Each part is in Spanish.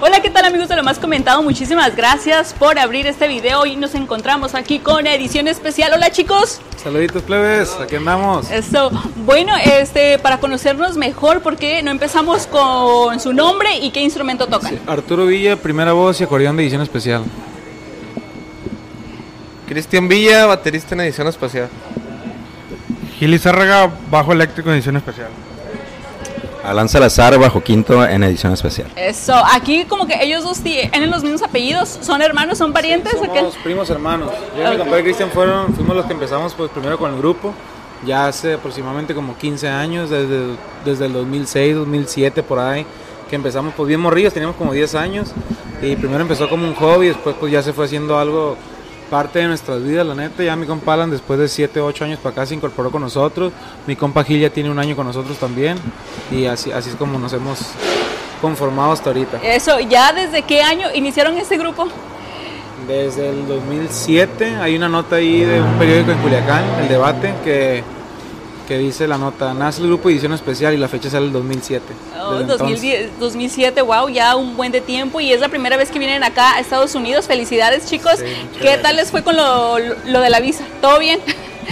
Hola, ¿qué tal amigos de lo más comentado? Muchísimas gracias por abrir este video y nos encontramos aquí con edición especial. Hola chicos. Saluditos plebes, aquí andamos. Eso, bueno, este, para conocernos mejor, ¿por qué no empezamos con su nombre y qué instrumento tocan? Arturo Villa, primera voz y acordeón de edición especial. Cristian Villa, baterista en edición especial. Gili Zárraga, bajo eléctrico en edición especial. Alan Salazar, bajo quinto en edición especial. Eso, aquí como que ellos dos tienen los mismos apellidos, ¿son hermanos, son parientes o qué? Somos primos hermanos. Yo y mi compadre Cristian fueron, fuimos los que empezamos pues primero con el grupo, ya hace aproximadamente como 15 años, desde, desde el 2006, 2007 por ahí, que empezamos pues bien morrillos, teníamos como 10 años, y primero empezó como un hobby, después pues ya se fue haciendo algo parte de nuestras vidas, la neta. Ya mi compa Alan, después de 7, 8 años para acá, se incorporó con nosotros. Mi compa Gil ya tiene un año con nosotros también. Y así, así es como nos hemos conformado hasta ahorita. Eso, ¿ya desde qué año iniciaron este grupo? Desde el 2007, hay una nota ahí de un periódico en Culiacán, El Debate, que que dice la nota, nace el grupo edición especial y la fecha sale el 2007. Oh, 2010, 2007, wow, ya un buen de tiempo y es la primera vez que vienen acá a Estados Unidos. Felicidades chicos. ¿Qué tal les fue con lo, lo, de la visa? ¿Todo bien?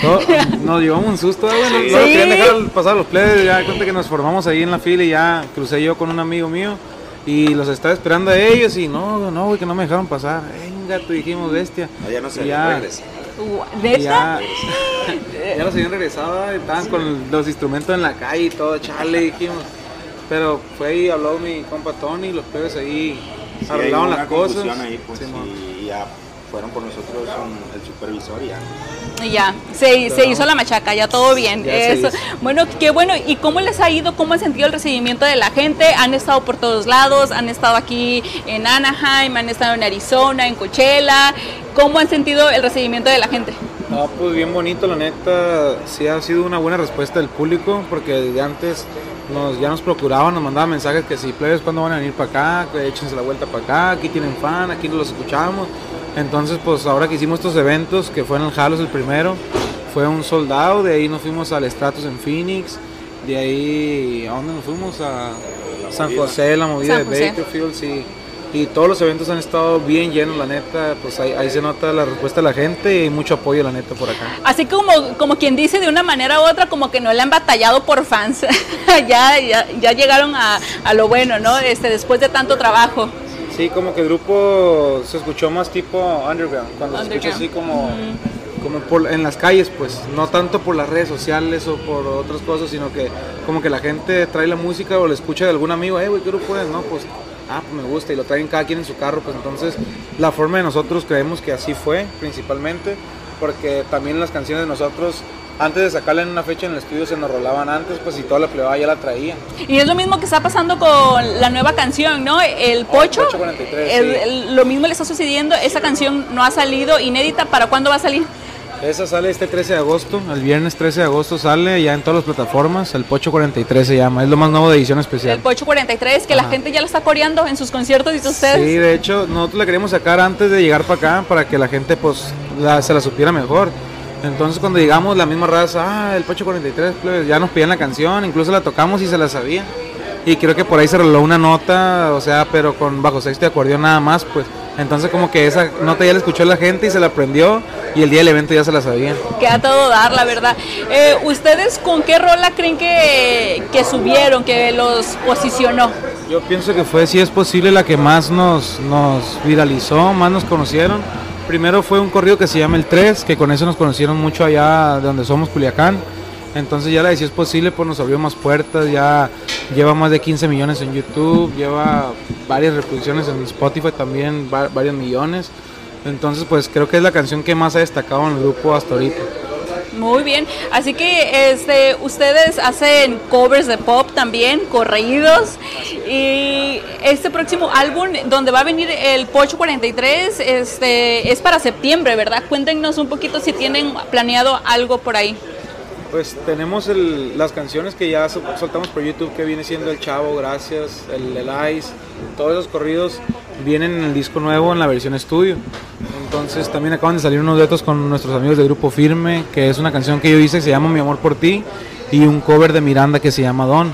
nos llevamos un susto, bueno, sí. querían dejar pasar los plebes, ya cuenta que nos formamos ahí en la fila y ya crucé yo con un amigo mío y los estaba esperando a ellos y no, no, güey, que no me dejaron pasar. Venga, tú dijimos bestia. ya no se ya, ¿De ya, ya los habían regresado, estaban con los instrumentos en la calle y todo, chale, dijimos. Pero fue ahí, habló mi compa Tony, los plebes ahí Sí, arreglaron las cosas. Ahí, pues, Sí, y ya fueron por nosotros un- el supervisor y ya. Ya, se, se hizo la machaca, ya todo bien. Ya Eso. Bueno, qué bueno. ¿Y cómo les ha ido? ¿Cómo han sentido el recibimiento de la gente? Han estado por todos lados, han estado aquí en Anaheim, han estado en Arizona, en Coachella. ¿Cómo han sentido el recibimiento de la gente? No, pues bien bonito, la neta, sí ha sido una buena respuesta del público, porque desde antes nos, ya nos procuraban, nos mandaban mensajes que si plebes, ¿cuándo van a venir para acá? Que échense la vuelta para acá, aquí tienen fan, aquí los escuchamos. Entonces, pues ahora que hicimos estos eventos, que fue en el Jalos el primero, fue un soldado, de ahí nos fuimos al Stratus en Phoenix, de ahí, ¿a dónde nos fuimos? A San José, la movida de. Bakerfield, sí. Y todos los eventos han estado bien llenos, la neta, pues ahí, ahí se nota la respuesta de la gente y mucho apoyo, la neta, por acá. Así como, como quien dice de una manera u otra, como que no le han batallado por fans. ya, ya, ya llegaron a, a lo bueno, ¿no? Este, después de tanto trabajo. Sí, como que el grupo se escuchó más tipo underground, cuando se escucha así como, como por- en las calles, pues, no tanto por las redes sociales o por otras cosas, sino que como que la gente trae la música o la escucha de algún amigo, eh, güey, ¿qué grupo es? No, pues, ah, pues me gusta, y lo traen cada quien en su carro, pues entonces la forma de nosotros creemos que así fue, principalmente, porque también las canciones de nosotros, antes de sacarla en una fecha en el estudio, se nos rolaban antes, pues, y toda la plebada ya la traía. Y es lo mismo que está pasando con la nueva canción, ¿no? El Pocho. Pocho 43, el- sí. el- lo mismo le está sucediendo. Esa canción no ha salido inédita. ¿Para cuándo va a salir? Esa sale este 13 de agosto, el viernes 13 de agosto sale ya en todas las plataformas, el Pocho 43 se llama, es lo más nuevo de edición El especial. Pocho 43, que la Ajá. gente ya lo está coreando en sus conciertos y ustedes. Sí, de hecho, nosotros la queríamos sacar antes de llegar para acá para que la gente pues la- se la supiera mejor. Entonces cuando llegamos la misma raza, ah, el Pocho 43, pues, ya nos pedían la canción, incluso la tocamos y se la sabían. Y creo que por ahí se roló una nota, o sea, pero con bajo sexto y acordeón nada más, pues. Entonces como que esa nota ya la escuchó la gente y se la aprendió y el día del evento ya se la sabían. Que a todo dar, la verdad. Eh, ¿Ustedes con qué rola creen que, que subieron, que los posicionó? Yo pienso que fue, si es posible, la que más nos, nos viralizó, más nos conocieron. Primero fue un corrido que se llama El 3, que con eso nos conocieron mucho allá de donde somos, Culiacán. Entonces ya la de si es posible, pues nos abrió más puertas, ya lleva más de 15 millones en YouTube, lleva varias reproducciones en Spotify también, va- varios millones. Entonces pues creo que es la canción que más ha destacado en el grupo hasta ahorita. Muy bien, así que este, ustedes hacen covers de pop también, corridos, y este próximo álbum donde va a venir el Pocho 43 este, es para septiembre, ¿verdad? Cuéntenos un poquito si tienen planeado algo por ahí. Pues tenemos las canciones que ya sol- soltamos por YouTube, que viene siendo El Chavo, Gracias, El, el Ice, todos esos corridos vienen en el disco nuevo en la versión estudio. Entonces también acaban de salir unos duetos con nuestros amigos del grupo Firme, que es una canción que yo hice que se llama Mi Amor por Ti, y un cover de Miranda que se llama Don.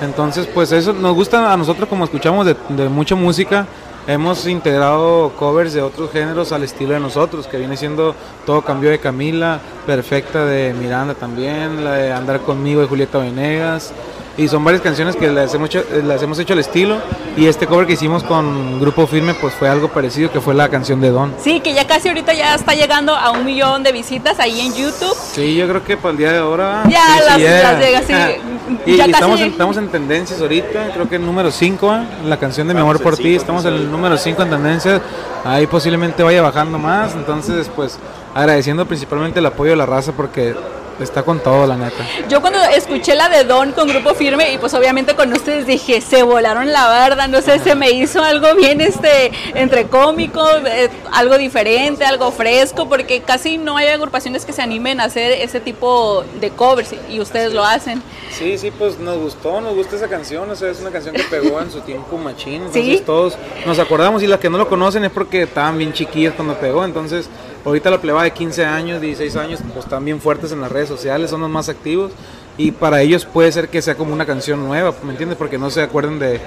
Entonces, pues eso nos gusta a nosotros como escuchamos de, de mucha música. Hemos integrado covers de otros géneros al estilo de nosotros, que viene siendo Todo Cambió de Camila, Perfecta de Miranda también, la de Andar Conmigo de Julieta Venegas, y son varias canciones que las hemos hecho, las hemos hecho al estilo y este cover que hicimos con Grupo Firme pues fue algo parecido que fue la canción de Don. Sí, que ya casi ahorita ya está llegando a un millón de visitas ahí en YouTube. Sí, yo creo que para el día de ahora ya sí, las, las llega, sí. Y, ya y casi estamos, en, estamos en tendencias ahorita, creo que el número 5, la canción de Mi Amor por Ti, estamos en el número 5 en tendencias, ahí posiblemente vaya bajando más, entonces pues agradeciendo principalmente el apoyo de la raza porque está con todo la neta. Yo cuando escuché la de Don con Grupo Firme y pues obviamente con ustedes dije, se volaron la barda, no sé, se me hizo algo bien este entre cómico, eh, algo diferente, algo fresco, porque casi no hay agrupaciones que se animen a hacer ese tipo de covers y ustedes lo hacen. Sí, sí, pues nos gustó, nos gusta esa canción, o sea, es una canción que pegó en su tiempo machín, entonces Sí. todos nos acordamos y las que no lo conocen es porque estaban bien chiquillas cuando pegó, entonces ahorita la pleba de 15 años, 16 años, pues están bien fuertes en las redes sociales, son los más activos y para ellos puede ser que sea como una canción nueva, ¿me entiendes? Porque no se acuerdan de,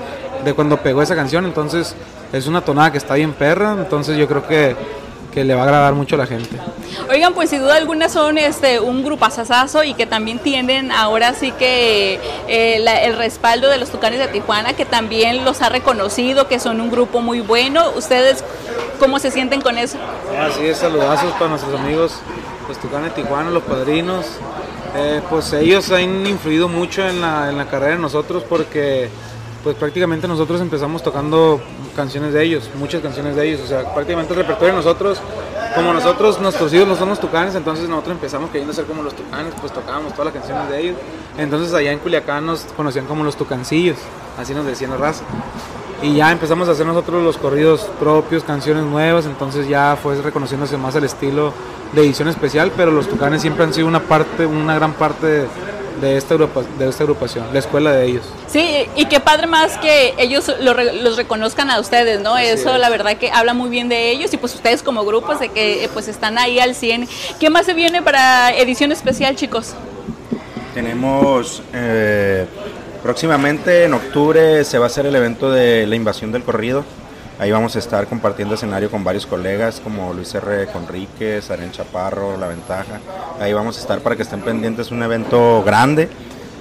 de cuando pegó esa canción, entonces es una tonada que está bien perra, entonces yo creo que, que le va a agradar mucho a la gente. Oigan, pues sin duda alguna son este un grupazazazo y que también tienen ahora sí que eh, la- el respaldo de los Tucanes de Tijuana, que también los ha reconocido, que son un grupo muy bueno. ¿Ustedes cómo se sienten con eso? Así es, saludazos para nuestros amigos, los Tucanes Tijuana, los padrinos. Eh, pues ellos han influido mucho en la, en la carrera de nosotros porque pues prácticamente nosotros empezamos tocando canciones de ellos, muchas canciones de ellos, o sea, prácticamente el repertorio de nosotros, como nosotros, nuestros no son los tucanes, entonces nosotros empezamos queriendo ser como los tucanes, pues tocábamos todas las canciones de ellos, entonces allá en Culiacán nos conocían como los tucancillos, así nos decían la raza. Y ya empezamos a hacer nosotros los corridos propios, canciones nuevas, entonces ya fue reconociéndose más el estilo de edición especial, pero los Tucanes siempre han sido una parte, una gran parte de, esta, agrupa- de esta agrupación, la escuela de ellos. Sí, y qué padre más que ellos lo re- los reconozcan a ustedes, ¿no? Eso la verdad que habla muy bien de ellos y pues ustedes como grupos de que eh, pues están ahí al 100. ¿Qué más se viene para edición especial, chicos? Tenemos eh, próximamente en octubre se va a hacer el evento de la invasión del corrido. Ahí vamos a estar compartiendo escenario con varios colegas como Luis R. Conríquez, Aren Chaparro, La Ventaja. Ahí vamos a estar para que estén pendientes. Un evento grande,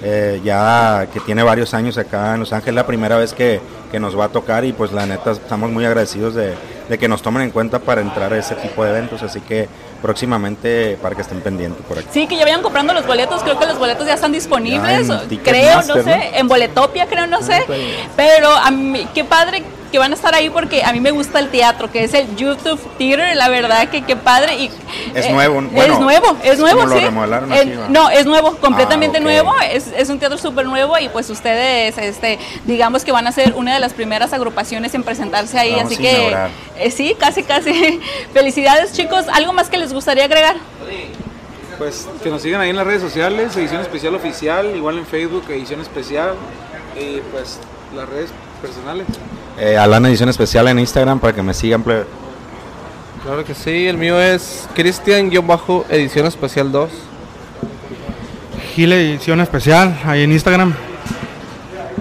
eh, ya que tiene varios años acá en Los Ángeles, la primera vez que, que nos va a tocar y pues la neta estamos muy agradecidos de, de que nos tomen en cuenta para entrar a ese tipo de eventos. Así que próximamente para que estén pendientes por aquí. Sí, que ya vayan comprando los boletos, creo que los boletos ya están disponibles, Ya creo, no sé, ¿no? Ah, en Boletopia creo, no sé, pero a mí, qué padre que van a estar ahí porque a mí me gusta el teatro, que es el YouTube Theater, la verdad que qué padre y Es eh, nuevo, es nuevo, es nuevo, lo sí. remodelaron Eh, no, es nuevo, completamente Ah, ok. nuevo, es, es un teatro súper nuevo y pues ustedes, este, digamos que van a ser una de las primeras agrupaciones en presentarse ahí, Vamos así a que eh, sí, casi, casi. Felicidades chicos, ¿algo más que les gustaría agregar? Pues que nos sigan ahí en las redes sociales, edición especial oficial, igual en Facebook, edición especial, y pues las redes personales. Eh, Alana Edición Especial en Instagram para que me sigan. plebe. Claro que sí, el mío es Cristian-Edición Especial 2. Gile Edición Especial, ahí en Instagram.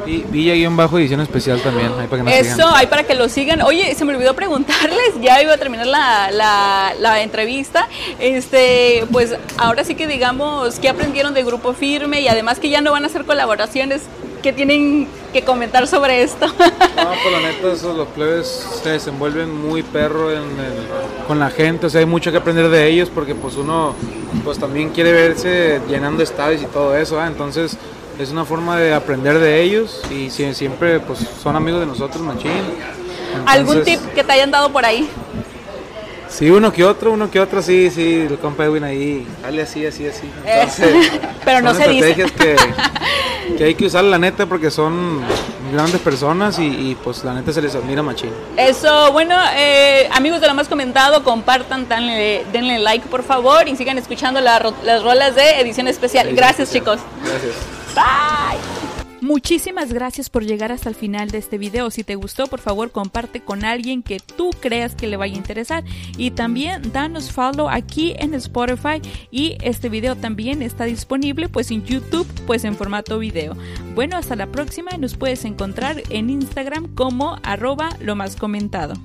Y Villa-edición especial también, ahí para que nos Eso, sigan. ahí para que lo sigan. Oye, se me olvidó preguntarles, ya iba a terminar la, la, la entrevista. Este, pues ahora sí que digamos, ¿qué aprendieron de Grupo Firme? Y además que ya no van a hacer colaboraciones, ¿qué tienen que comentar sobre esto? No, pues la neta, esos, los plebes se desenvuelven muy perro en el- con la gente, o sea, hay mucho que aprender de ellos porque pues uno pues también quiere verse llenando estadios y todo eso, entonces es una forma de aprender de ellos y sie- siempre pues son amigos de nosotros, machín. ¿Algún tip que te hayan dado por ahí? Sí, uno que otro, uno que otro, sí, sí, el compa Edwin ahí, dale así, así, así. Entonces, Pero no son se dice. estrategias que, que hay que usar la neta porque son grandes personas y, y, pues la neta se les admira machín. Eso, bueno, eh, amigos de lo más comentado, compartan, denle, denle like por favor y sigan escuchando la las rolas de edición especial. Edición Gracias especial. chicos. Gracias. Bye. Muchísimas gracias por llegar hasta el final de este video. Si te gustó, por favor, comparte con alguien que tú creas que le vaya a interesar. Y también danos follow aquí en Spotify. Y este video también está disponible pues en YouTube, pues en formato video. Bueno, hasta la próxima. Nos puedes encontrar en Instagram como arroba lo más comentado.